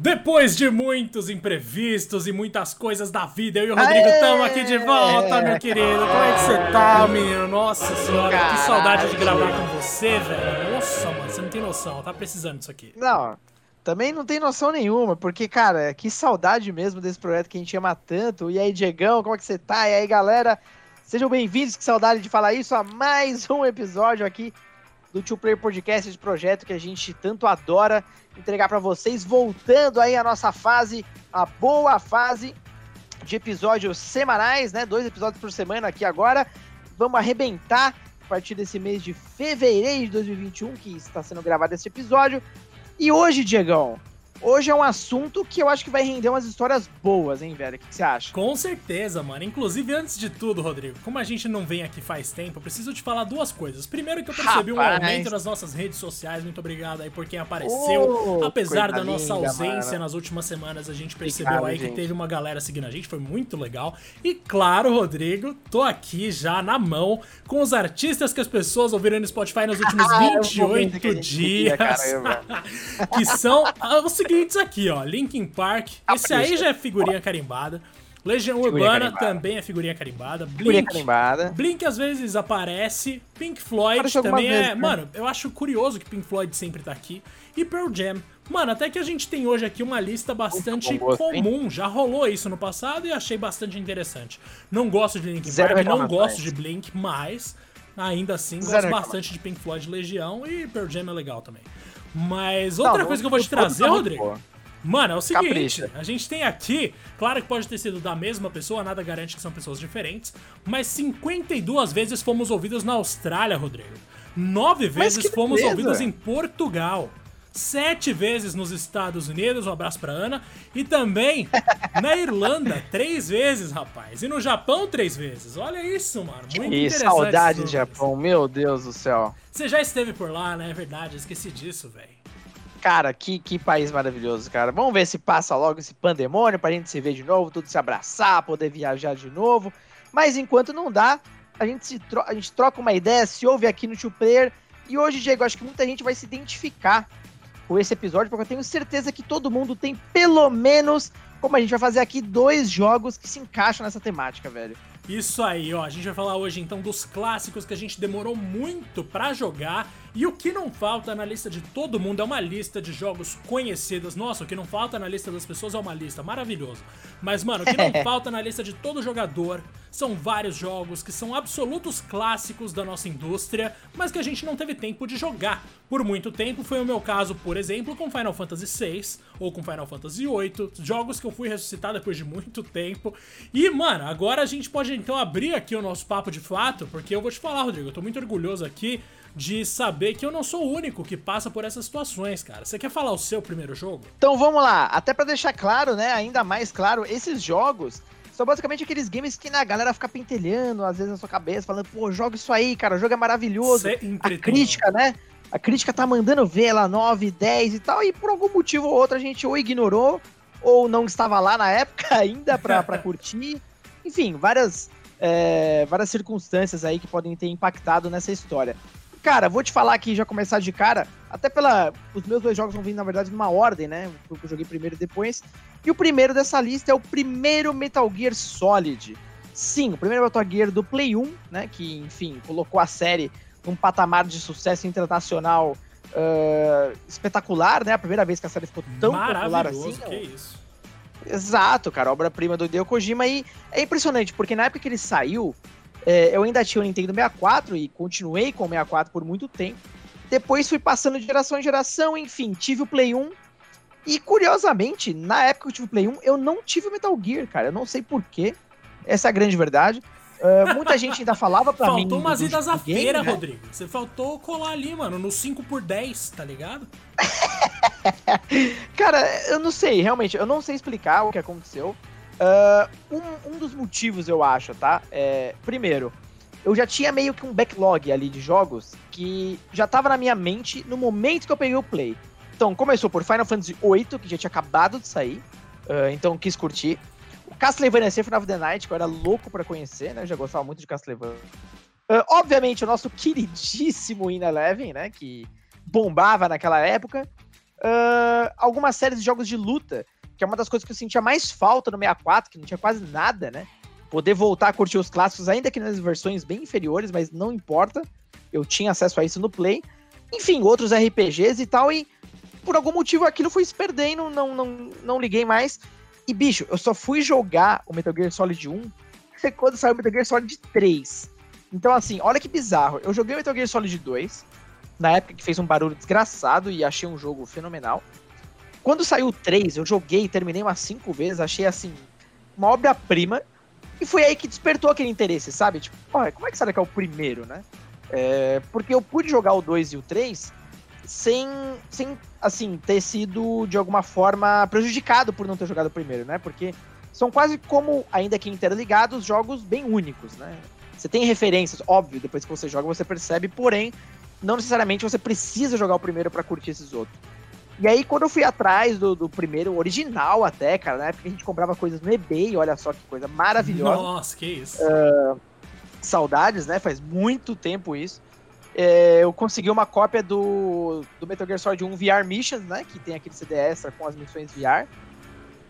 Depois de muitos imprevistos e muitas coisas da vida, eu e o Rodrigo estamos aqui de volta, meu querido. Como é que você tá, menino? Nossa senhora, Caralho. que saudade de gravar com você, velho. Nossa, mano, você não tem noção, tá precisando disso aqui. Não, também não tem noção nenhuma, porque, cara, que saudade mesmo desse projeto que a gente ama tanto. E aí, Diegão, como é que você tá? E aí, galera, sejam bem-vindos, que saudade de falar isso, a mais um episódio aqui do Two Player Podcast, esse projeto que a gente tanto adora entregar para vocês, voltando aí a nossa fase, a boa fase de episódios semanais, né? Dois episódios por semana aqui agora. Vamos arrebentar a partir desse mês de fevereiro de 2021, que está sendo gravado esse episódio. E hoje, Diegão, Hoje é um assunto que eu acho que vai render umas histórias boas, hein, velho? O que, você acha? Com certeza, mano. Inclusive, antes de tudo, Rodrigo, como a gente não vem aqui faz tempo, eu preciso te falar duas coisas. Primeiro que eu percebi Rapaz. um aumento nas nossas redes sociais. Muito obrigado aí por quem apareceu. Oh, Apesar da nossa linda, ausência mano. nas últimas semanas, a gente percebeu obrigado, aí gente. que teve uma galera seguindo a gente. Foi muito legal. E claro, Rodrigo, tô aqui já na mão com os artistas que as pessoas ouviram no Spotify nos últimos 28 ah, dias. que são os seguintes aqui, ó. Linkin Park. Esse aí já é figurinha carimbada. Legião figurinha Urbana carimbada. também é figurinha carimbada. Blink, figurinha carimbada. Blink às vezes aparece. Pink Floyd também é. Vez, né? Mano, eu acho curioso que Pink Floyd sempre tá aqui. E Pearl Jam. Mano, até que a gente tem hoje aqui uma lista bastante gosto, comum. Hein? Já rolou isso no passado e achei bastante interessante. Não gosto de Linkin Park, não gosto de Blink, mas ainda assim Zero gosto bastante de Pink Floyd Legião e Pearl Jam é legal também. Mas outra não, coisa que eu vou te trazer, Rodrigo. Mano, é o seguinte, Capricha. a gente tem aqui, claro que pode ter sido da mesma pessoa, nada garante que são pessoas diferentes, mas 52 vezes fomos ouvidos na Austrália, Rodrigo. Nove vezes fomos beleza. ouvidos em Portugal. Sete vezes nos Estados Unidos, um abraço pra Ana. E também na Irlanda, três vezes, rapaz. E no Japão, três vezes. Olha isso, mano. Muito que interessante. saudade do Japão, meu Deus do céu. Você já esteve por lá, né? É verdade, esqueci disso, velho. Cara, que, que país maravilhoso, cara. Vamos ver se passa logo esse pandemônio pra gente se ver de novo, tudo se abraçar, poder viajar de novo. Mas enquanto não dá, a gente, se tro a gente troca uma ideia, se ouve aqui no Two Player. E hoje, Diego, acho que muita gente vai se identificar com esse episódio, porque eu tenho certeza que todo mundo tem pelo menos, como a gente vai fazer aqui, dois jogos que se encaixam nessa temática, velho. Isso aí, ó. A gente vai falar hoje então dos clássicos que a gente demorou muito para jogar e o que não falta na lista de todo mundo é uma lista de jogos conhecidos. Nossa, o que não falta na lista das pessoas é uma lista maravilhoso. Mas, mano, o que não falta na lista de todo jogador são vários jogos que são absolutos clássicos da nossa indústria, mas que a gente não teve tempo de jogar. Por muito tempo foi o meu caso, por exemplo, com Final Fantasy VI ou com Final Fantasy VIII, jogos que eu fui ressuscitar depois de muito tempo. E, mano, agora a gente pode então abrir aqui o nosso papo de fato, porque eu vou te falar, Rodrigo, eu tô muito orgulhoso aqui de saber que eu não sou o único que passa por essas situações, cara. Você quer falar o seu primeiro jogo? Então vamos lá, até para deixar claro, né, ainda mais claro, esses jogos são basicamente aqueles games que né, a galera fica pentelhando, às vezes na sua cabeça, falando, pô, joga isso aí, cara, o jogo é maravilhoso. A crítica, né? A crítica tá mandando ver lá 9, 10 e tal, e por algum motivo ou outro a gente ou ignorou, ou não estava lá na época ainda pra, pra curtir. Enfim, várias, é, várias circunstâncias aí que podem ter impactado nessa história. Cara, vou te falar aqui, já começar de cara, até pela. Os meus dois jogos vão vir, na verdade, numa ordem, né? Eu joguei primeiro e depois. E o primeiro dessa lista é o primeiro Metal Gear Solid. Sim, o primeiro Metal Gear do Play 1, né? Que, enfim, colocou a série num patamar de sucesso internacional uh, espetacular, né? A primeira vez que a série ficou tão popular assim. Que isso. Exato, cara, obra-prima do Hideo Kojima e é impressionante, porque na época que ele saiu, é, eu ainda tinha o Nintendo 64 e continuei com o 64 por muito tempo. Depois fui passando de geração em geração, enfim, tive o Play 1. E curiosamente, na época que eu tive o Play 1, eu não tive o Metal Gear, cara. Eu não sei porquê. Essa é a grande verdade. Uh, muita gente ainda falava pra faltou mim. Faltou umas idas à feira, né? Rodrigo. Você faltou colar ali, mano, no 5 por 10 tá ligado? cara, eu não sei, realmente, eu não sei explicar o que aconteceu. Uh, um, um, dos motivos, eu acho, tá? É, primeiro, eu já tinha meio que um backlog ali de jogos que já tava na minha mente no momento que eu peguei o Play. Então, começou por Final Fantasy VIII, que já tinha acabado de sair, uh, então quis curtir. O Castlevania Symphony of the Night, que eu era louco para conhecer, né? Eu já gostava muito de Castlevania. Uh, obviamente, o nosso queridíssimo In Eleven, né? Que bombava naquela época. uh, algumas séries de jogos de luta, que é uma das coisas que eu sentia mais falta no 64, que não tinha quase nada, né? Poder voltar a curtir os clássicos, ainda que nas versões bem inferiores, mas não importa. Eu tinha acesso a isso no Play. Enfim, outros RPGs e tal, e por algum motivo aquilo foi se perdendo, não, não, não liguei mais. E, bicho, eu só fui jogar o Metal Gear Solid 1 quando saiu o Metal Gear Solid 3. Então, assim, olha que bizarro. Eu joguei o Metal Gear Solid 2, na época que fez um barulho desgraçado e achei um jogo fenomenal. Quando saiu o 3, eu joguei e terminei umas 5 vezes, achei, assim, uma obra-prima. E foi aí que despertou aquele interesse, sabe? Tipo, oh, como é que será que é o primeiro, né? É, porque eu pude jogar o 2 e o 3 sem, sem, assim, ter sido de alguma forma prejudicado por não ter jogado o primeiro, né? Porque são quase como, ainda que interligados, jogos bem únicos, né? Você tem referências, óbvio, depois que você joga você percebe, porém, não necessariamente você precisa jogar o primeiro para curtir esses outros. E aí, quando eu fui atrás do, do primeiro, original até, cara, na época a gente comprava coisas no eBay, olha só que coisa maravilhosa. Nossa, que isso. Uh, saudades, né? Faz muito tempo isso. É, eu consegui uma cópia do, do Metal Gear Solid 1 VR Missions, né? Que tem aquele CD extra com as missões VR.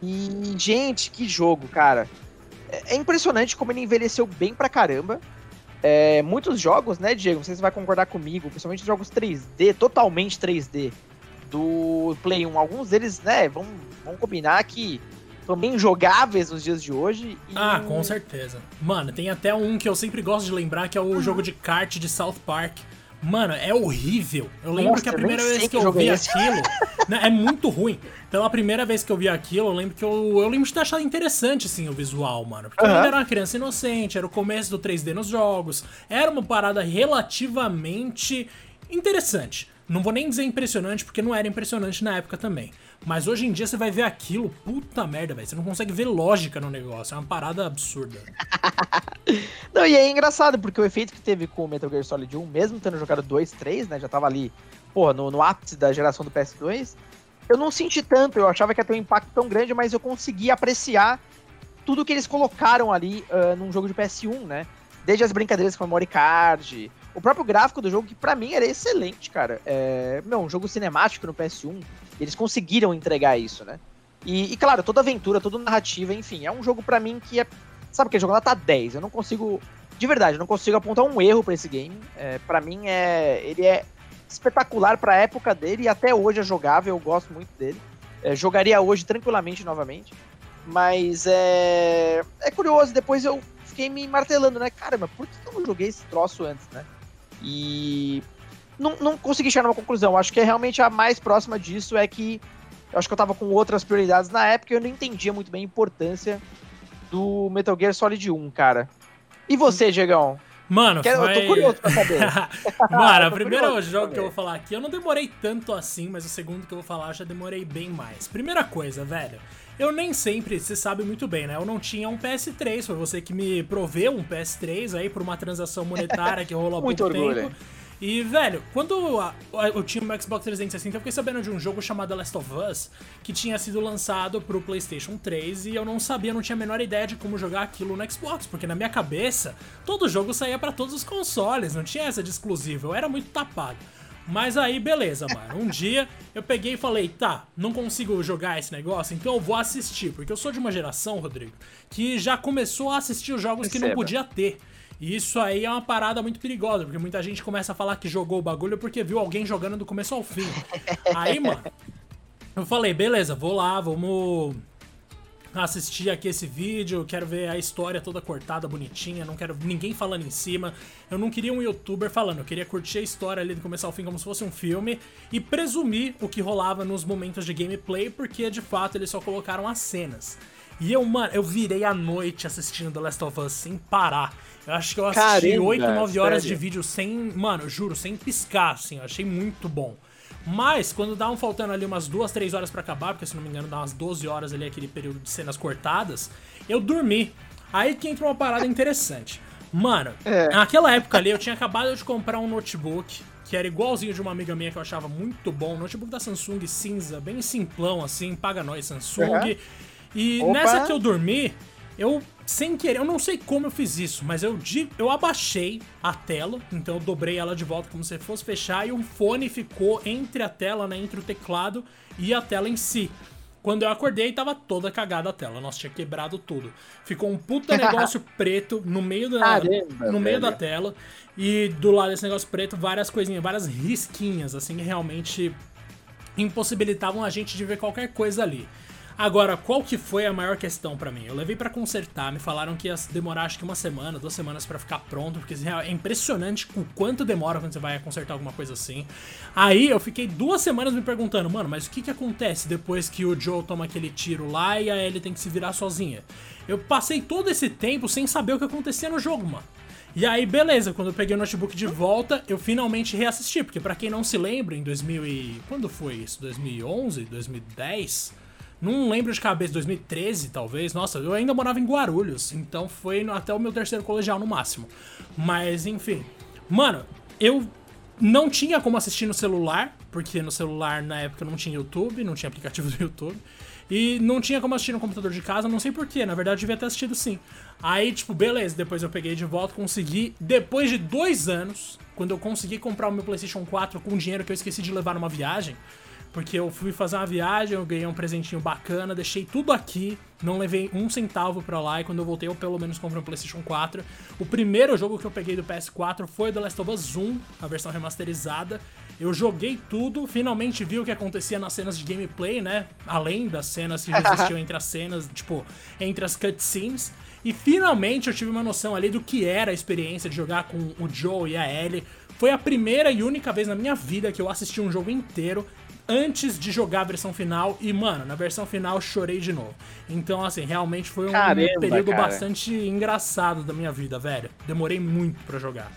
E, gente, que jogo, cara. É, é impressionante como ele envelheceu bem pra caramba. É, muitos jogos, né, Diego? Não sei se você vai concordar comigo, principalmente jogos 3D, totalmente 3D, do Play 1. Alguns deles, né, vamos, vamos combinar que são bem jogáveis nos dias de hoje. E... Ah, com certeza. Mano, tem até um que eu sempre gosto de lembrar, que é o uhum. jogo de kart de South Park. Mano, é horrível. Eu lembro Nossa, que a primeira vez que, que eu vi esse. aquilo. né, é muito ruim. Pela primeira vez que eu vi aquilo, eu lembro que eu, eu lembro de ter achado interessante, assim, o visual, mano. Porque uhum. eu ainda era uma criança inocente, era o começo do 3D nos jogos. Era uma parada relativamente interessante. Não vou nem dizer impressionante, porque não era impressionante na época também. Mas hoje em dia você vai ver aquilo, puta merda, velho. Você não consegue ver lógica no negócio. É uma parada absurda. não, e é engraçado, porque o efeito que teve com o Metal Gear Solid 1, mesmo tendo jogado 2, 3, né? Já tava ali, pô, no, no ápice da geração do PS2. Eu não senti tanto, eu achava que ia ter um impacto tão grande, mas eu consegui apreciar tudo que eles colocaram ali uh, num jogo de PS1, né? Desde as brincadeiras com memory card, o próprio gráfico do jogo, que para mim era excelente, cara. É, meu, um jogo cinemático no PS1, eles conseguiram entregar isso, né? E, e claro, toda aventura, toda narrativa, enfim, é um jogo para mim que é. Sabe que jogo tá 10. Eu não consigo. De verdade, eu não consigo apontar um erro para esse game. É, para mim é. Ele é espetacular pra época dele e até hoje é jogável, eu gosto muito dele. É, jogaria hoje tranquilamente novamente. Mas é. É curioso, depois eu fiquei me martelando, né? Caramba, por que eu não joguei esse troço antes, né? E não, não consegui chegar numa conclusão. Acho que é realmente a mais próxima disso é que eu acho que eu tava com outras prioridades na época e eu não entendia muito bem a importância do Metal Gear Solid 1, cara. E você, Diegão? Mano, Quero, foi... eu tô curioso pra saber. Mano, o primeiro jogo que eu vou falar aqui, eu não demorei tanto assim, mas o segundo que eu vou falar eu já demorei bem mais. Primeira coisa, velho, eu nem sempre, você sabe muito bem, né? Eu não tinha um PS3, foi você que me proveu um PS3 aí por uma transação monetária que rolou há muito pouco orgulho. tempo. E, velho, quando eu tinha um Xbox 360, eu fiquei sabendo de um jogo chamado The Last of Us, que tinha sido lançado pro PlayStation 3 e eu não sabia, não tinha a menor ideia de como jogar aquilo no Xbox, porque na minha cabeça, todo jogo saía para todos os consoles, não tinha essa de exclusivo, eu era muito tapado. Mas aí, beleza, mano. Um dia eu peguei e falei, tá, não consigo jogar esse negócio, então eu vou assistir. Porque eu sou de uma geração, Rodrigo, que já começou a assistir os jogos Receba. que não podia ter. E isso aí é uma parada muito perigosa, porque muita gente começa a falar que jogou o bagulho porque viu alguém jogando do começo ao fim. aí, mano, eu falei, beleza, vou lá, vamos assistir aqui esse vídeo, quero ver a história toda cortada, bonitinha, não quero ninguém falando em cima. Eu não queria um youtuber falando, eu queria curtir a história ali do começo ao fim como se fosse um filme e presumir o que rolava nos momentos de gameplay, porque de fato eles só colocaram as cenas. E eu, mano, eu virei a noite assistindo The Last of Us sem parar. Eu acho que eu assisti Caramba, 8, 9 horas sério? de vídeo sem. Mano, juro, sem piscar, assim. Eu achei muito bom. Mas, quando dá um faltando ali umas 2, 3 horas para acabar, porque se não me engano dá umas 12 horas ali aquele período de cenas cortadas, eu dormi. Aí que entra uma parada interessante. Mano, é. naquela época ali eu tinha acabado de comprar um notebook que era igualzinho de uma amiga minha que eu achava muito bom. Um notebook da Samsung cinza, bem simplão assim, paga nós Samsung. Uhum. E Opa. nessa que eu dormi, eu sem querer, eu não sei como eu fiz isso, mas eu, eu abaixei a tela, então eu dobrei ela de volta como se fosse fechar e o fone ficou entre a tela, né, entre o teclado e a tela em si. Quando eu acordei, tava toda cagada a tela. Nossa, tinha quebrado tudo. Ficou um puta negócio preto no meio da, Caramba, no meio da tela. E do lado desse negócio preto, várias coisinhas, várias risquinhas, assim, que realmente impossibilitavam a gente de ver qualquer coisa ali. Agora, qual que foi a maior questão para mim? Eu levei para consertar, me falaram que ia demorar acho que uma semana, duas semanas para ficar pronto, porque é impressionante o quanto demora quando você vai consertar alguma coisa assim. Aí eu fiquei duas semanas me perguntando, mano, mas o que que acontece depois que o Joe toma aquele tiro lá e a Ellie tem que se virar sozinha? Eu passei todo esse tempo sem saber o que acontecia no jogo, mano. E aí, beleza, quando eu peguei o notebook de volta, eu finalmente reassisti, porque para quem não se lembra, em 2000 e... quando foi isso? 2011, 2010? Não lembro de cabeça, 2013 talvez. Nossa, eu ainda morava em Guarulhos, então foi até o meu terceiro colegial no máximo. Mas enfim. Mano, eu não tinha como assistir no celular, porque no celular na época não tinha YouTube, não tinha aplicativo do YouTube. E não tinha como assistir no computador de casa, não sei porquê, na verdade eu devia ter assistido sim. Aí, tipo, beleza, depois eu peguei de volta, consegui, depois de dois anos, quando eu consegui comprar o meu PlayStation 4 com dinheiro que eu esqueci de levar numa viagem, porque eu fui fazer uma viagem, eu ganhei um presentinho bacana, deixei tudo aqui, não levei um centavo pra lá e quando eu voltei eu pelo menos comprei um PlayStation 4. O primeiro jogo que eu peguei do PS4 foi The Last of Us 1, a versão remasterizada. Eu joguei tudo, finalmente vi o que acontecia nas cenas de gameplay, né? Além das cenas que existiam entre as cenas, tipo, entre as cutscenes. E finalmente eu tive uma noção ali do que era a experiência de jogar com o Joe e a Ellie. Foi a primeira e única vez na minha vida que eu assisti um jogo inteiro antes de jogar a versão final e, mano, na versão final chorei de novo. Então, assim, realmente foi um Caramba, período cara. bastante engraçado da minha vida, velho. Demorei muito para jogar.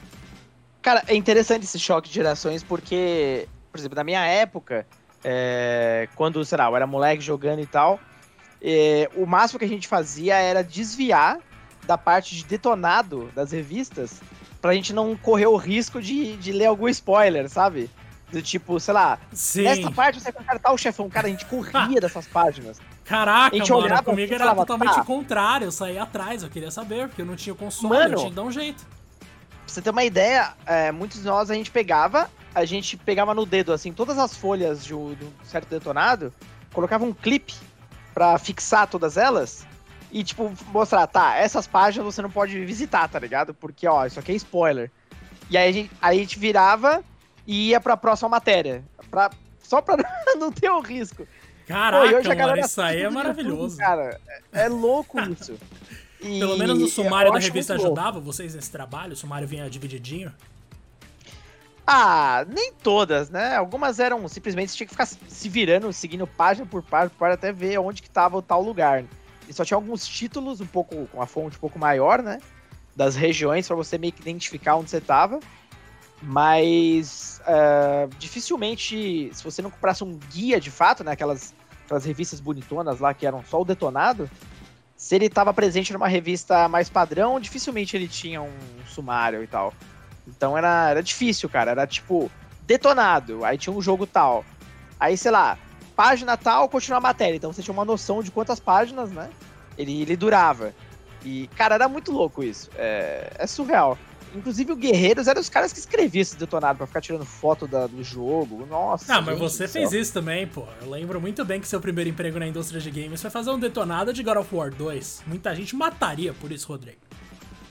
Cara, é interessante esse choque de gerações porque, por exemplo, na minha época, é, quando, sei lá, eu era moleque jogando e tal, é, o máximo que a gente fazia era desviar da parte de detonado das revistas pra gente não correr o risco de, de ler algum spoiler, sabe? Do tipo, sei lá, Sim. nessa parte você vai tal chefão. Cara, a gente corria dessas páginas. Caraca, mano, olhava, comigo era falava, totalmente tá. o contrário. Eu saía atrás, eu queria saber, porque eu não tinha console, mano, eu tinha que dar um jeito. Pra você ter uma ideia, é, muitos de nós a gente pegava, a gente pegava no dedo, assim, todas as folhas de um, de um certo detonado, colocava um clipe pra fixar todas elas e, tipo, mostrar, tá, essas páginas você não pode visitar, tá ligado? Porque, ó, isso aqui é spoiler. E aí a gente, aí a gente virava e ia pra próxima matéria. Pra, só pra não ter o risco. Caraca, Pô, mano, isso aí é maravilhoso. Cara, é, é louco isso. E Pelo menos no sumário da revista ajudava louco. vocês nesse trabalho? O sumário vinha divididinho? Ah, nem todas, né? Algumas eram simplesmente você tinha que ficar se virando, seguindo página por página, para até ver onde que tava o tal lugar. E só tinha alguns títulos um pouco com a fonte um pouco maior, né? Das regiões para você meio que identificar onde você tava. Mas uh, dificilmente, se você não comprasse um guia de fato, né, aquelas, aquelas revistas bonitonas lá que eram só o detonado, se ele estava presente numa revista mais padrão, dificilmente ele tinha um sumário e tal. Então era, era difícil, cara. Era tipo, detonado, aí tinha um jogo tal. Aí, sei lá, página tal, continua a matéria. Então você tinha uma noção de quantas páginas, né? Ele, ele durava. E, cara, era muito louco isso. É, é surreal. Inclusive o Guerreiros era os caras que escreviam esse detonado pra ficar tirando foto da, do jogo. Nossa. Ah, mas você fez isso também, pô. Eu lembro muito bem que seu primeiro emprego na indústria de games foi fazer um detonado de God of War 2. Muita gente mataria por isso, Rodrigo.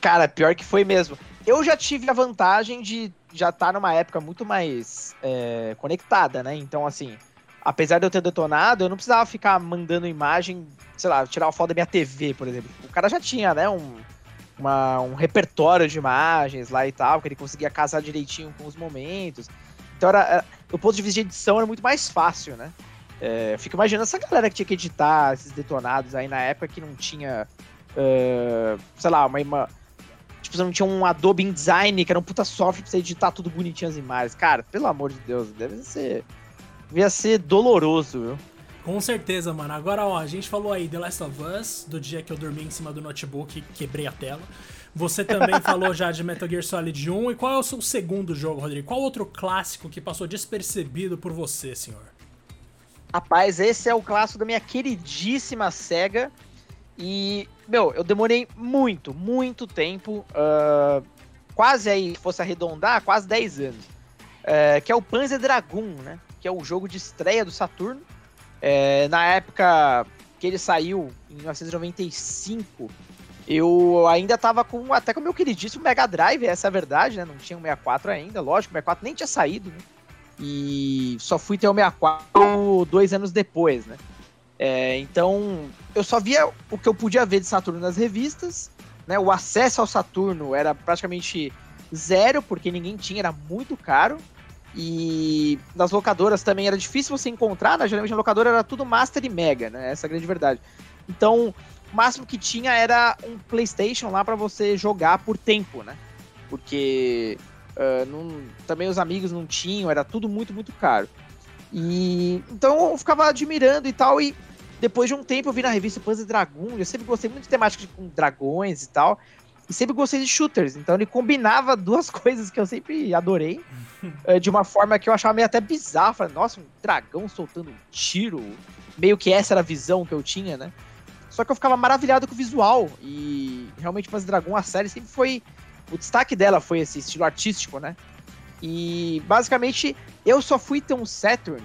Cara, pior que foi mesmo. Eu já tive a vantagem de já estar tá numa época muito mais é, conectada, né? Então, assim, apesar de eu ter detonado, eu não precisava ficar mandando imagem, sei lá, tirar uma foto da minha TV, por exemplo. O cara já tinha, né, um uma, um repertório de imagens lá e tal, que ele conseguia casar direitinho com os momentos. Então, era, era, do ponto de vista de edição, era muito mais fácil, né? É, fico imaginando essa galera que tinha que editar esses detonados aí na época que não tinha, uh, sei lá, uma, uma, Tipo, você não tinha um Adobe InDesign, que era um puta software pra você editar tudo bonitinho as imagens. Cara, pelo amor de Deus, deve ser. Devia ser doloroso, viu? Com certeza, mano. Agora, ó, a gente falou aí The Last of Us, do dia que eu dormi em cima do notebook e quebrei a tela. Você também falou já de Metal Gear Solid 1. E qual é o seu segundo jogo, Rodrigo? Qual outro clássico que passou despercebido por você, senhor? Rapaz, esse é o clássico da minha queridíssima SEGA. E, meu, eu demorei muito, muito tempo, uh, quase aí, se fosse arredondar, quase 10 anos. Uh, que é o Panzer Dragoon, né? Que é o jogo de estreia do Saturno. Uh, na época que ele saiu, em 1995, eu ainda tava com, até como eu queridíssimo Mega Drive, essa é a verdade, né? Não tinha o 64 ainda, lógico, o 64 nem tinha saído, né? E só fui ter o 64 dois anos depois, né? É, então, eu só via o que eu podia ver de Saturno nas revistas, né? O acesso ao Saturno era praticamente zero, porque ninguém tinha, era muito caro. E nas locadoras também era difícil você encontrar, né? Geralmente na locadora era tudo Master e Mega, né? Essa é a grande verdade. Então, o máximo que tinha era um PlayStation lá para você jogar por tempo, né? Porque uh, não, também os amigos não tinham, era tudo muito, muito caro. E então eu ficava admirando e tal. E depois de um tempo eu vi na revista Panzer Dragoon. Eu sempre gostei muito de temática com dragões e tal. E sempre gostei de shooters. Então ele combinava duas coisas que eu sempre adorei. de uma forma que eu achava meio até bizarro. Falei, nossa, um dragão soltando um tiro. Meio que essa era a visão que eu tinha, né? Só que eu ficava maravilhado com o visual. E realmente Panzer Dragon, a série sempre foi. O destaque dela foi esse estilo artístico, né? E basicamente eu só fui ter um Saturn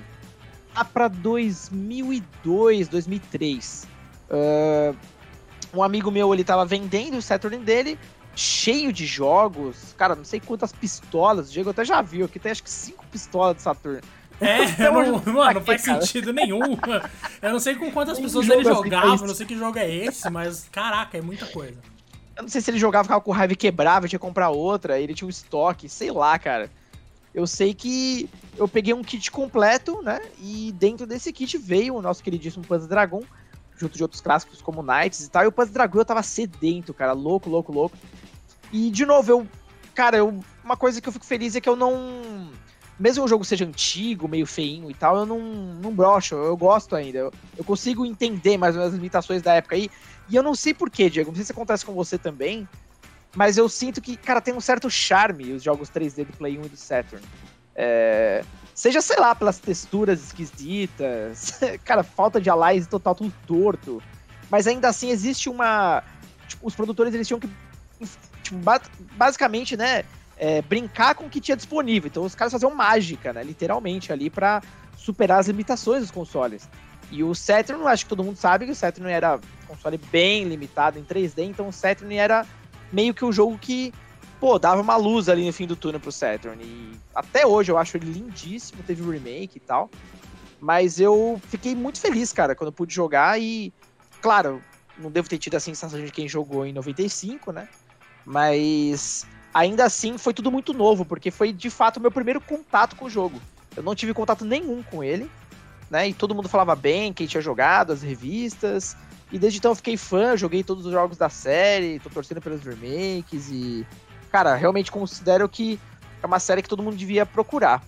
lá pra 2002, 2003. Uh, um amigo meu, ele tava vendendo o Saturn dele, cheio de jogos. Cara, não sei quantas pistolas. O Diego até já viu aqui, tem acho que cinco pistolas de Saturn. É, então, não, mano, não faz cara. sentido nenhum. Eu não sei com quantas pessoas ele assim jogava, assim, não sei que jogo é esse, mas caraca, é muita coisa. Eu não sei se ele jogava, ficava com raiva e quebrava, tinha que comprar outra, ele tinha um estoque, sei lá, cara. Eu sei que eu peguei um kit completo, né? E dentro desse kit veio o nosso queridíssimo Panzer Dragon, junto de outros clássicos como Knights e tal. E o Panzer Dragon eu tava sedento, cara, louco, louco, louco. E de novo, eu. Cara, eu, uma coisa que eu fico feliz é que eu não mesmo o jogo seja antigo, meio feinho e tal, eu não, não brocho, eu gosto ainda. Eu, eu consigo entender mais ou menos as limitações da época aí. E eu não sei porquê, Diego, não sei se acontece com você também, mas eu sinto que, cara, tem um certo charme os jogos 3D do Play 1 e do Saturn. É, seja, sei lá, pelas texturas esquisitas, cara, falta de alias total, tudo torto. Mas ainda assim existe uma. Tipo, os produtores eles tinham que. Tipo, basicamente, né? é, brincar com o que tinha disponível. Então os caras faziam mágica, né? Literalmente ali para superar as limitações dos consoles. E o Saturn, acho que todo mundo sabe que o Saturn era um console bem limitado em 3D, então o Saturn era meio que o um jogo que, pô, dava uma luz ali no fim do túnel pro Saturn. E até hoje eu acho ele lindíssimo, teve o remake e tal. Mas eu fiquei muito feliz, cara, quando pude jogar e, claro, não devo ter tido a sensação de quem jogou em 95, né? Mas ainda assim foi tudo muito novo, porque foi de fato o meu primeiro contato com o jogo. Eu não tive contato nenhum com ele, né? E todo mundo falava bem, quem tinha jogado, as revistas. E desde então eu fiquei fã, joguei todos os jogos da série, tô torcendo pelos remakes e. Cara, realmente considero que é uma série que todo mundo devia procurar.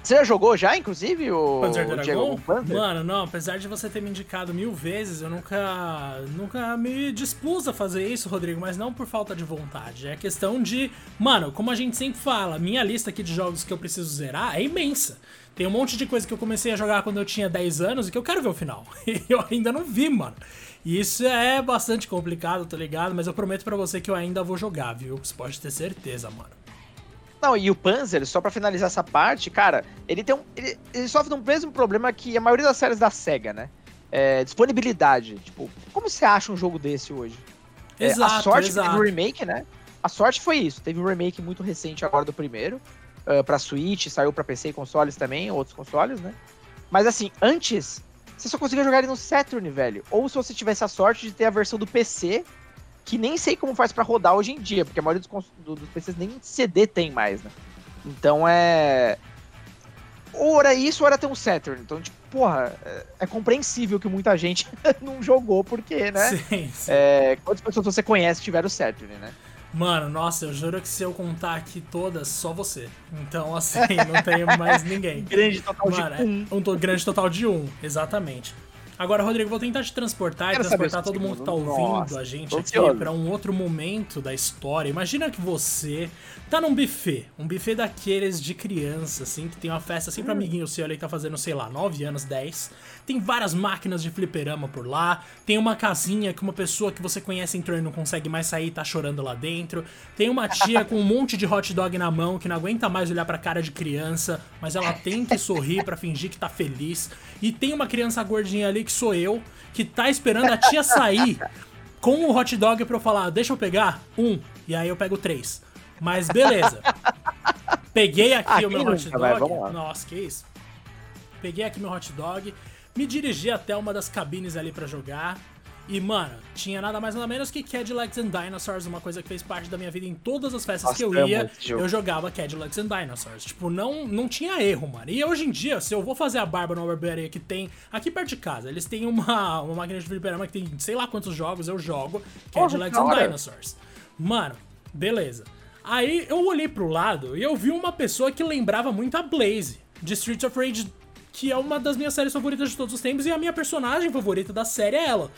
Você já jogou já, inclusive, o, Panzer o Diego Mano, não, apesar de você ter me indicado mil vezes, eu nunca, nunca me dispus a fazer isso, Rodrigo, mas não por falta de vontade. É questão de, mano, como a gente sempre fala, minha lista aqui de jogos que eu preciso zerar é imensa. Tem um monte de coisa que eu comecei a jogar quando eu tinha 10 anos e que eu quero ver o final. E eu ainda não vi, mano. E isso é bastante complicado, tá ligado? Mas eu prometo para você que eu ainda vou jogar, viu? Você pode ter certeza, mano. Não, e o Panzer, só para finalizar essa parte, cara, ele tem um. Ele, ele sofre do mesmo problema que a maioria das séries da SEGA, né? É, disponibilidade. Tipo, como você acha um jogo desse hoje? Exato, é, a sorte exato. teve um remake, né? A sorte foi isso. Teve um remake muito recente agora do primeiro. Uh, pra Switch, saiu pra PC e consoles também, outros consoles, né? Mas assim, antes, você só conseguia jogar ele no Saturn, velho. Ou se você tivesse a sorte de ter a versão do PC que nem sei como faz para rodar hoje em dia, porque a maioria dos, dos PCs nem CD tem mais, né? Então é. Ou era isso ou era ter um Saturn. Então, tipo, porra, é, é compreensível que muita gente não jogou, porque, né? Sim, sim. É, quantas pessoas você conhece tiveram o Saturn, né? Mano, nossa, eu juro que se eu contar aqui todas, só você. Então, assim, não tenho mais ninguém. grande total Mano, de um. É um grande total de um, exatamente. Agora, Rodrigo, vou tentar te transportar e transportar todo mundo que tá ouvindo Nossa, a gente aqui para um outro momento da história. Imagina que você tá num buffet, um buffet daqueles de criança, assim, que tem uma festa assim pra hum. amiguinho seu ali que tá fazendo, sei lá, 9 anos, 10. Tem várias máquinas de fliperama por lá, tem uma casinha que uma pessoa que você conhece entrou e não consegue mais sair e tá chorando lá dentro. Tem uma tia com um monte de hot dog na mão que não aguenta mais olhar pra cara de criança, mas ela tem que sorrir para fingir que tá feliz. E tem uma criança gordinha ali que sou eu, que tá esperando a tia sair com o hot dog pra eu falar, deixa eu pegar um, e aí eu pego três. Mas beleza. Peguei aqui o meu hot dog. Nossa, que isso. Peguei aqui meu hot dog, me dirigi até uma das cabines ali para jogar. E, mano, tinha nada mais nada menos que Cadillacs and Dinosaurs, uma coisa que fez parte da minha vida em todas as festas que eu ia. Eu jogava Cadillacs and Dinosaurs. Tipo, não, não tinha erro, mano. E hoje em dia, se eu vou fazer a barba numa barbearia que tem aqui perto de casa, eles têm uma, uma máquina de fliperama que tem sei lá quantos jogos, eu jogo Cadillacs oh, and Dinosaurs. Mano, beleza. Aí eu olhei pro lado e eu vi uma pessoa que lembrava muito a Blaze, de Streets of Rage, que é uma das minhas séries favoritas de todos os tempos, e a minha personagem favorita da série é ela.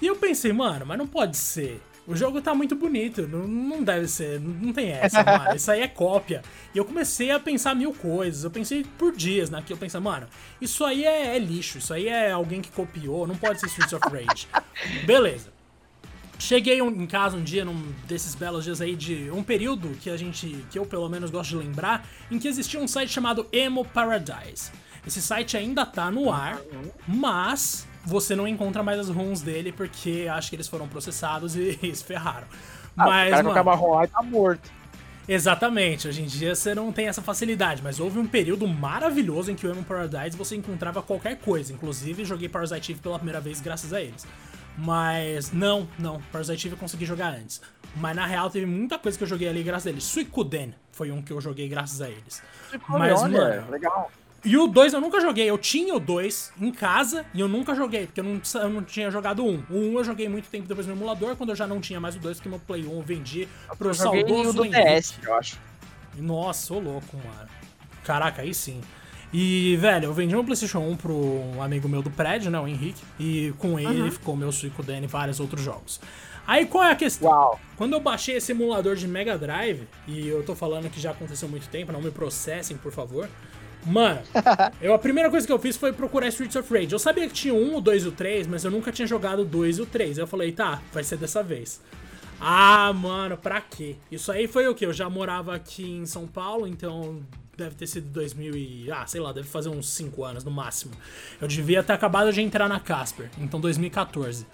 E eu pensei, mano, mas não pode ser. O jogo tá muito bonito, não, não deve ser, não tem essa, mano. Isso aí é cópia. E eu comecei a pensar mil coisas. Eu pensei por dias naquilo. Eu pensei, mano, isso aí é, é, lixo. Isso aí é alguém que copiou. Não pode ser Streets of Rage. Beleza. Cheguei em casa um dia, num desses belos dias aí, de um período que a gente, que eu pelo menos gosto de lembrar, em que existia um site chamado Emo Paradise. Esse site ainda tá no ar, mas você não encontra mais as runs dele porque acho que eles foram processados e, e se ferraram. Ah, mas, o cara mano, com a tá morto. Exatamente, hoje em dia você não tem essa facilidade, mas houve um período maravilhoso em que o Emo Paradise você encontrava qualquer coisa, inclusive joguei Parasite Eve pela primeira vez graças a eles. Mas não, não, Parasite Eve eu consegui jogar antes. Mas na real teve muita coisa que eu joguei ali graças a eles. Suikoden foi um que eu joguei graças a eles. Mas, olha, mano, legal. E o 2 eu nunca joguei. Eu tinha o 2 em casa e eu nunca joguei, porque eu não, eu não tinha jogado o 1. O 1 eu joguei muito tempo depois no emulador, quando eu já não tinha mais o 2, porque meu Play 1 eu vendi pro eu saudoso do DS, eu acho. Nossa, ô louco, mano. Caraca, aí sim. E, velho, eu vendi meu PlayStation 1 pro um amigo meu do prédio, né, o Henrique, e com ele uhum. ficou meu Suicoden e vários outros jogos. Aí qual é a questão? Uau. Quando eu baixei esse emulador de Mega Drive, e eu tô falando que já aconteceu muito tempo, não me processem, por favor. Mano, eu, a primeira coisa que eu fiz foi procurar Streets of Rage. Eu sabia que tinha um, o 2 e o 3, mas eu nunca tinha jogado o 2 e o 3. Aí eu falei, tá, vai ser dessa vez. Ah, mano, pra quê? Isso aí foi o quê? Eu já morava aqui em São Paulo, então deve ter sido 2000 e... Ah, sei lá, deve fazer uns 5 anos no máximo. Eu devia ter acabado de entrar na Casper, então 2014.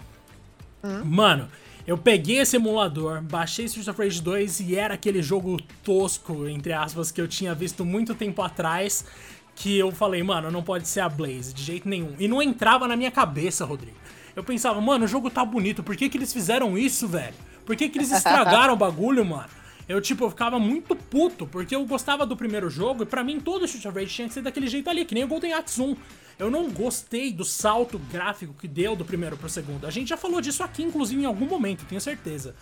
Hum? Mano, eu peguei esse emulador, baixei Streets of Rage 2 e era aquele jogo tosco, entre aspas, que eu tinha visto muito tempo atrás, que eu falei, mano, não pode ser a Blaze, de jeito nenhum. E não entrava na minha cabeça, Rodrigo. Eu pensava, mano, o jogo tá bonito, por que que eles fizeram isso, velho? Por que que eles estragaram o bagulho, mano? Eu, tipo, eu ficava muito puto, porque eu gostava do primeiro jogo, e para mim todo Street of Rage tinha que ser daquele jeito ali, que nem o Golden Axe 1. Eu não gostei do salto gráfico que deu do primeiro pro segundo. A gente já falou disso aqui, inclusive, em algum momento, tenho certeza.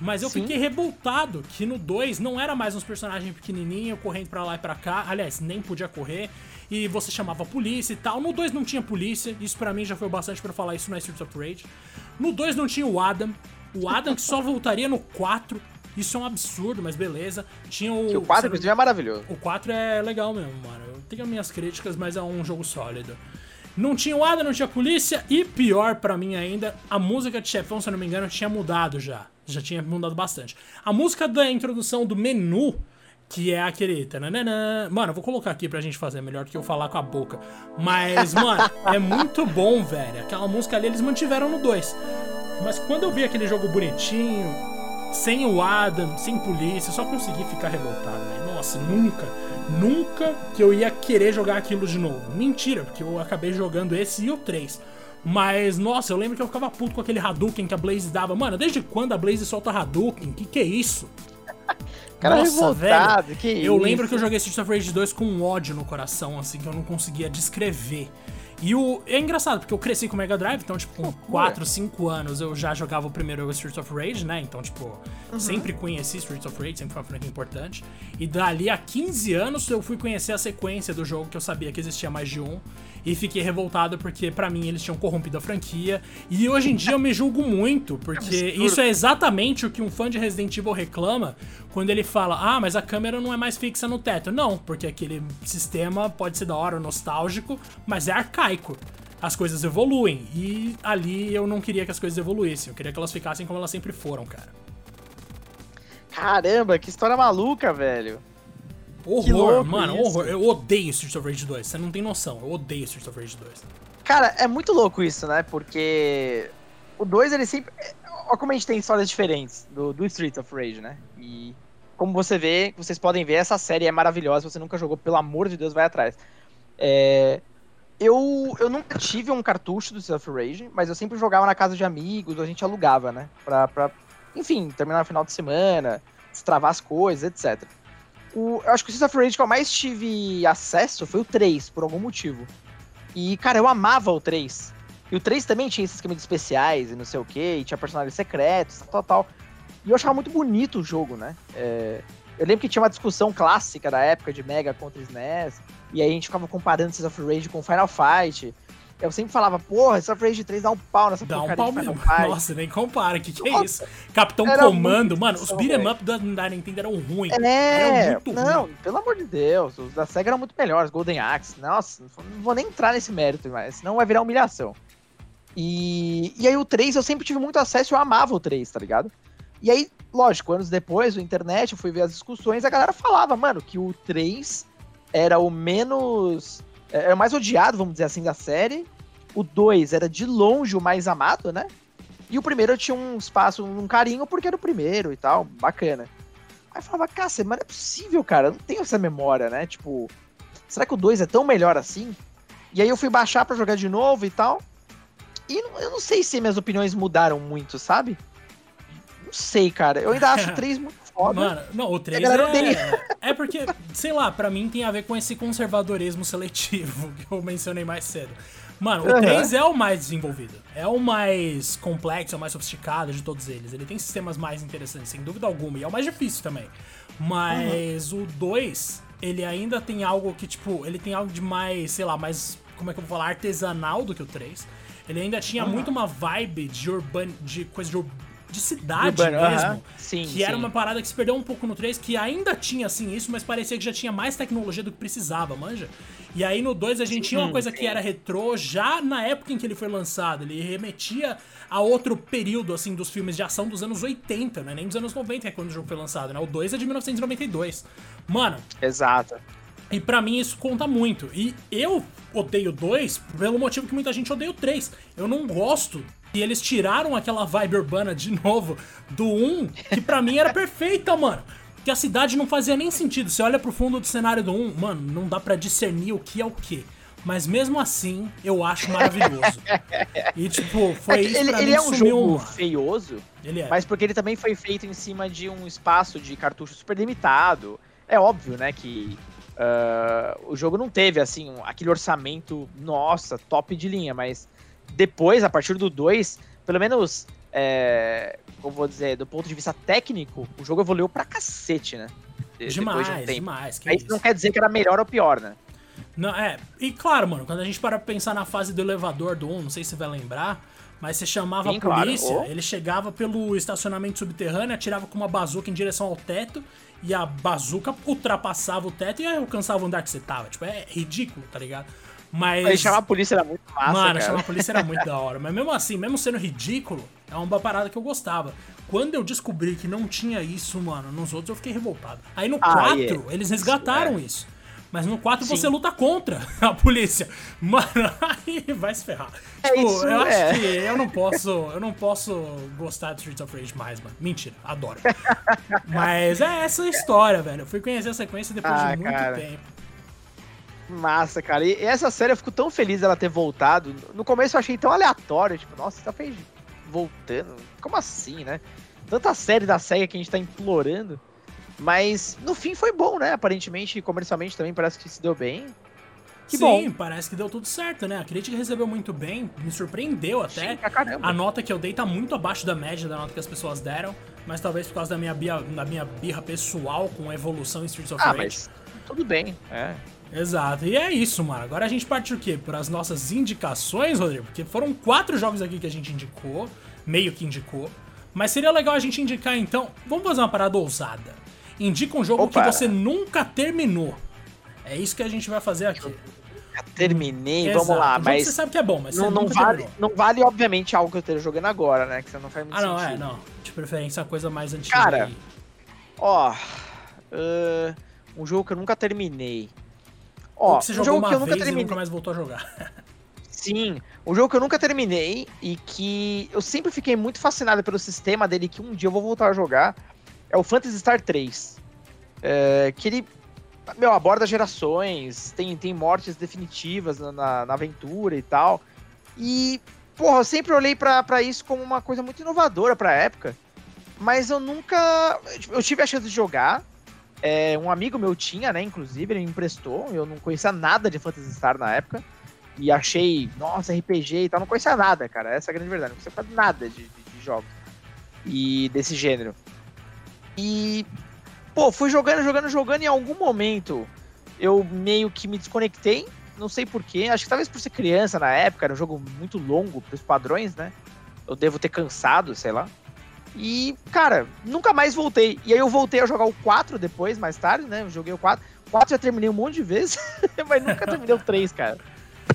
Mas eu Sim. fiquei revoltado que no 2 não era mais uns personagens pequenininhos correndo para lá e pra cá. Aliás, nem podia correr. E você chamava a polícia e tal. No 2 não tinha polícia. Isso para mim já foi bastante para falar isso no Streets of Rage. No 2 não tinha o Adam. O Adam que só voltaria no 4. Isso é um absurdo, mas beleza. Tinha o. Que o 4, inclusive, é maravilhoso. O 4 é legal mesmo, mano. Eu tenho minhas críticas, mas é um jogo sólido. Não tinha o Ada, não tinha polícia, e pior para mim ainda, a música de chefão, se eu não me engano, tinha mudado já. Já tinha mudado bastante. A música da introdução do menu, que é aquele. Tananana, mano, eu vou colocar aqui pra gente fazer melhor do que eu falar com a boca. Mas, mano, é muito bom, velho. Aquela música ali eles mantiveram no 2. Mas quando eu vi aquele jogo bonitinho, sem o Adam, sem polícia, só consegui ficar revoltado, velho. Nossa, nunca, nunca que eu ia querer jogar aquilo de novo. Mentira, porque eu acabei jogando esse e o 3. Mas, nossa, eu lembro que eu ficava puto com aquele Hadouken que a Blaze dava. Mano, desde quando a Blaze solta Hadouken? Que que é isso? Cara nossa, velho, que eu isso? lembro que eu joguei Streets of Rage 2 com um ódio no coração, assim, que eu não conseguia descrever. E o, é engraçado, porque eu cresci com o Mega Drive, então, tipo, com 4, 5 anos eu já jogava o primeiro Streets of Rage, né? Então, tipo, uhum. sempre conheci Streets of Rage, sempre foi uma franquia importante. E dali a 15 anos eu fui conhecer a sequência do jogo, que eu sabia que existia mais de um. E fiquei revoltado porque, para mim, eles tinham corrompido a franquia. E hoje em dia eu me julgo muito, porque é isso é exatamente o que um fã de Resident Evil reclama quando ele fala: Ah, mas a câmera não é mais fixa no teto. Não, porque aquele sistema pode ser da hora, nostálgico, mas é arcaico as coisas evoluem. E ali eu não queria que as coisas evoluíssem. Eu queria que elas ficassem como elas sempre foram, cara. Caramba, que história maluca, velho. Horror, mano, isso. horror. Eu odeio Streets of Rage 2. Você não tem noção. Eu odeio Streets of Rage 2. Cara, é muito louco isso, né? Porque o 2 ele sempre. Olha como a gente tem histórias diferentes do, do Streets of Rage, né? E como você vê, vocês podem ver, essa série é maravilhosa. Se você nunca jogou, pelo amor de Deus, vai atrás. É, eu, eu nunca tive um cartucho do of Rage, mas eu sempre jogava na casa de amigos, a gente alugava, né? Pra, pra enfim, terminar no final de semana, destravar as coisas, etc. O, eu acho que o of Rage que eu mais tive acesso foi o 3, por algum motivo. E, cara, eu amava o 3. E o 3 também tinha esses esquema de especiais e não sei o que, e tinha personagens secretos, tal, tal. E eu achava muito bonito o jogo, né? É, eu lembro que tinha uma discussão clássica da época de Mega contra SNES, e aí a gente ficava comparando Streets of Rage com Final Fight. Eu sempre falava, porra, essa Rage 3 dá um pau nessa dá um pau mesmo. Nossa, nem compara, que que é isso? Capitão Comando, mano, os beat'em up da, da Nintendo eram ruins. É, eram muito não, ruim. pelo amor de Deus, os da SEGA eram muito melhores, Golden Axe, nossa, não vou nem entrar nesse mérito, mas senão vai virar humilhação. E, e aí o 3 eu sempre tive muito acesso, eu amava o 3, tá ligado? E aí, lógico, anos depois, o internet, eu fui ver as discussões, a galera falava, mano, que o 3 era o menos é, é o mais odiado, vamos dizer assim, da série. O 2 era de longe o mais amado, né? E o primeiro tinha um espaço, um carinho, porque era o primeiro e tal, bacana. Aí eu falava, cacete, mas não é possível, cara, eu não tenho essa memória, né? Tipo, será que o 2 é tão melhor assim? E aí eu fui baixar para jogar de novo e tal. E eu não sei se minhas opiniões mudaram muito, sabe? Não sei, cara. Eu ainda acho o 3 muito foda. Mano, não, o 3 é... é porque, sei lá, para mim tem a ver com esse conservadorismo seletivo que eu mencionei mais cedo. Mano, o uhum. 3 é o mais desenvolvido. É o mais complexo, é o mais sofisticado de todos eles. Ele tem sistemas mais interessantes, sem dúvida alguma. E é o mais difícil também. Mas uhum. o 2, ele ainda tem algo que, tipo, ele tem algo de mais, sei lá, mais, como é que eu vou falar, artesanal do que o 3. Ele ainda tinha uhum. muito uma vibe de urban, de coisa de de cidade Urbano, mesmo. Uh -huh. sim, que sim. era uma parada que se perdeu um pouco no 3, que ainda tinha assim isso, mas parecia que já tinha mais tecnologia do que precisava, manja? E aí no 2 a gente tinha uma coisa que era retrô já na época em que ele foi lançado. Ele remetia a outro período, assim, dos filmes de ação dos anos 80, né? Nem dos anos 90 é quando o jogo foi lançado, né? O 2 é de 1992. Mano. Exato. E para mim isso conta muito. E eu odeio o 2 pelo motivo que muita gente odeia o 3. Eu não gosto e eles tiraram aquela vibe urbana de novo do 1, que para mim era perfeita, mano. Que a cidade não fazia nem sentido. Você olha pro fundo do cenário do 1, mano, não dá para discernir o que é o que. Mas mesmo assim, eu acho maravilhoso. e, tipo, foi é isso ele, pra ele mim é um jogo feioso, ele é. mas porque ele também foi feito em cima de um espaço de cartucho super limitado. É óbvio, né, que uh, o jogo não teve, assim, aquele orçamento, nossa, top de linha, mas depois, a partir do 2, pelo menos, é, como vou dizer, do ponto de vista técnico, o jogo evoluiu pra cacete, né? De, demais, de um demais. Que isso não quer dizer que era melhor ou pior, né? Não, é, e claro, mano, quando a gente para pensar na fase do elevador do 1, não sei se você vai lembrar, mas você chamava Sim, a polícia, claro. oh. ele chegava pelo estacionamento subterrâneo, atirava com uma bazuca em direção ao teto, e a bazuca ultrapassava o teto e alcançava o andar que você tava. Tipo, é ridículo, tá ligado? Mas. Chamar a polícia era muito massa. Mano, cara. chamar a polícia era muito da hora. Mas mesmo assim, mesmo sendo ridículo, é uma parada que eu gostava. Quando eu descobri que não tinha isso, mano, nos outros eu fiquei revoltado. Aí no ah, 4, yeah. eles resgataram isso. É. isso. Mas no 4 Sim. você luta contra a polícia. Mano, aí vai se ferrar. É tipo, isso, eu é. acho que eu não posso. Eu não posso gostar de Streets of Rage mais, mano. Mentira, adoro. Mas é essa a história, velho. Eu fui conhecer a sequência depois ah, de muito cara. tempo. Massa, cara. E essa série eu fico tão feliz dela ter voltado. No começo eu achei tão aleatório, tipo, nossa, tá fez voltando. Como assim, né? Tanta série da SEGA que a gente tá implorando. Mas no fim foi bom, né? Aparentemente, comercialmente também parece que se deu bem. Que Sim, bom. parece que deu tudo certo, né? A crítica recebeu muito bem, me surpreendeu até. Sim, a nota que eu dei tá muito abaixo da média da nota que as pessoas deram, mas talvez por causa da minha, birra, da minha birra pessoal com a evolução em Streets of ah, Rage. Mas tudo bem, é. Exato. E é isso, mano. Agora a gente parte o quê? Para as nossas indicações, Rodrigo? Porque foram quatro jogos aqui que a gente indicou, meio que indicou. Mas seria legal a gente indicar então. Vamos fazer uma parada ousada. Indica um jogo Opa. que você nunca terminou. É isso que a gente vai fazer aqui terminei, Exato. vamos lá, mas. Você sabe que é bom, mas não, não vale, não vale, obviamente, algo que eu esteja jogando agora, né? Que você não faz muito Ah, não, é, sentido. é, não. De preferência, uma coisa mais antiga. Cara, aí. ó. Uh, um jogo que eu nunca terminei. Ó, um jogo que eu nunca terminei. nunca mais voltou a jogar. Sim, um jogo que eu nunca terminei e que eu sempre fiquei muito fascinado pelo sistema dele, que um dia eu vou voltar a jogar, é o Phantasy Star 3. É, que ele meu, aborda gerações, tem, tem mortes definitivas na, na, na aventura e tal. E, porra, eu sempre olhei para isso como uma coisa muito inovadora pra época. Mas eu nunca. Eu tive a chance de jogar. É, um amigo meu tinha, né? Inclusive, ele me emprestou. Eu não conhecia nada de Phantasy Star na época. E achei, nossa, RPG e tal. Não conhecia nada, cara. Essa é a grande verdade. Não conhecia nada de, de, de jogos. E desse gênero. E Pô, fui jogando, jogando, jogando, e em algum momento eu meio que me desconectei, não sei porquê, acho que talvez por ser criança na época, era um jogo muito longo pros padrões, né? Eu devo ter cansado, sei lá. E, cara, nunca mais voltei. E aí eu voltei a jogar o 4 depois, mais tarde, né? Eu joguei o 4. O 4 já terminei um monte de vezes, mas nunca terminei o 3, cara.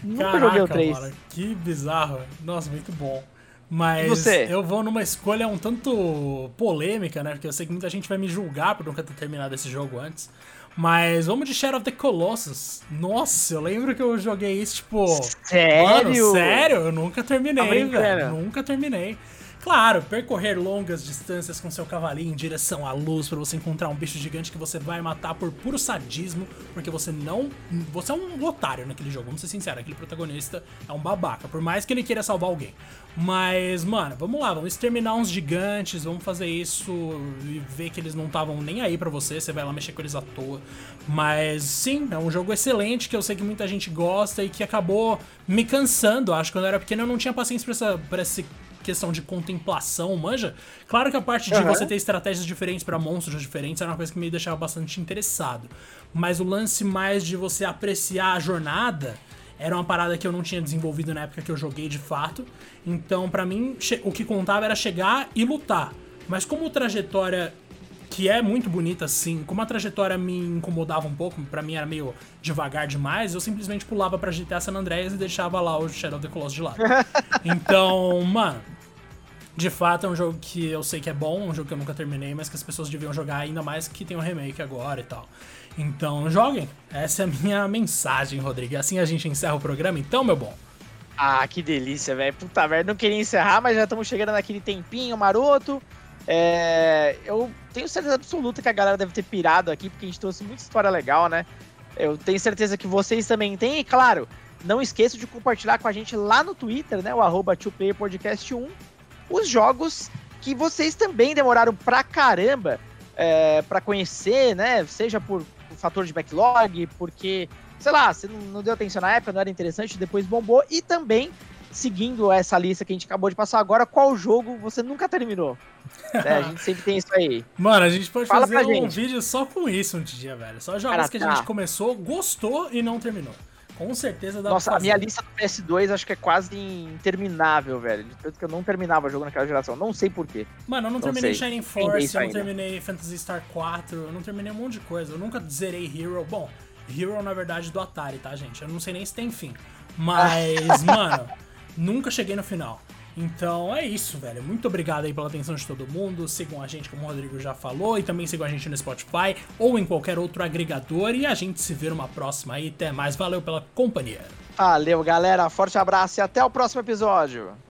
Nunca Caraca, joguei o 3. Mano, que bizarro. Nossa, muito bom. Mas eu vou numa escolha um tanto polêmica, né? Porque eu sei que muita gente vai me julgar por nunca ter terminado esse jogo antes. Mas vamos de Shadow of the Colossus. Nossa, eu lembro que eu joguei isso, tipo. Sério? Mano, sério? Eu nunca terminei, tá velho. Nunca terminei. Claro, percorrer longas distâncias com seu cavalinho em direção à luz para você encontrar um bicho gigante que você vai matar por puro sadismo, porque você não. Você é um otário naquele jogo, vamos ser sinceros. Aquele protagonista é um babaca, por mais que ele queira salvar alguém. Mas, mano, vamos lá, vamos exterminar uns gigantes, vamos fazer isso e ver que eles não estavam nem aí para você, você vai lá mexer com eles à toa. Mas sim, é um jogo excelente que eu sei que muita gente gosta e que acabou me cansando. Acho que quando eu era pequeno eu não tinha paciência pra, essa, pra esse questão de contemplação, manja. Claro que a parte de uhum. você ter estratégias diferentes para monstros diferentes era uma coisa que me deixava bastante interessado. Mas o lance mais de você apreciar a jornada era uma parada que eu não tinha desenvolvido na época que eu joguei de fato. Então, para mim, o que contava era chegar e lutar. Mas como trajetória que é muito bonita, assim. Como a trajetória me incomodava um pouco, para mim era meio devagar demais, eu simplesmente pulava pra GTA San Andreas e deixava lá o Shadow of the Colossus de lado. então, mano, de fato, é um jogo que eu sei que é bom, um jogo que eu nunca terminei, mas que as pessoas deviam jogar ainda mais que tem um remake agora e tal. Então, joguem. Essa é a minha mensagem, Rodrigo. Assim a gente encerra o programa, então, meu bom. Ah, que delícia, velho. Puta merda, não queria encerrar, mas já estamos chegando naquele tempinho maroto. É, eu tenho certeza absoluta que a galera deve ter pirado aqui, porque a gente trouxe muita história legal, né? Eu tenho certeza que vocês também têm, e claro, não esqueça de compartilhar com a gente lá no Twitter, né? O arroba Podcast 1 os jogos que vocês também demoraram pra caramba é, para conhecer, né? Seja por, por, fator de backlog, porque, sei lá, você não, não, deu atenção na época, não era interessante, depois bombou, e também, seguindo essa lista que a gente acabou de passar agora, qual jogo você nunca terminou? é, a gente sempre tem isso aí. Mano, a gente pode Fala fazer um gente. vídeo só com isso um dia, velho. Só jogos Cara, que a gente tá. começou, gostou e não terminou. Com certeza dá Nossa, pra a minha lista do PS2 acho que é quase interminável, velho. De tanto que eu não terminava jogo naquela geração. Não sei porquê. Mano, eu não, não terminei sei. Shining Force, eu não terminei Phantasy Star 4, eu não terminei um monte de coisa. Eu nunca zerei Hero. Bom, Hero na verdade do Atari, tá, gente? Eu não sei nem se tem fim. Mas, mano, nunca cheguei no final. Então é isso, velho. Muito obrigado aí pela atenção de todo mundo. Sigam a gente, como o Rodrigo já falou, e também sigam a gente no Spotify ou em qualquer outro agregador. E a gente se vê numa próxima aí. Até mais. Valeu pela companhia. Valeu, galera. Forte abraço e até o próximo episódio.